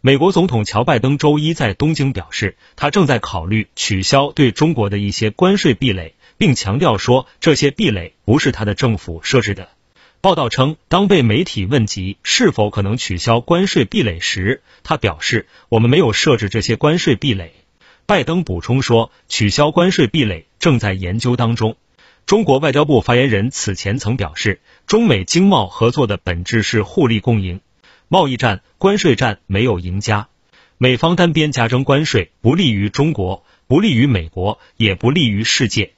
美国总统乔拜登周一在东京表示，他正在考虑取消对中国的一些关税壁垒，并强调说这些壁垒不是他的政府设置的。报道称，当被媒体问及是否可能取消关税壁垒时，他表示：“我们没有设置这些关税壁垒。”拜登补充说，取消关税壁垒正在研究当中。中国外交部发言人此前曾表示，中美经贸合作的本质是互利共赢。贸易战、关税战没有赢家，美方单边加征关税不利于中国，不利于美国，也不利于世界。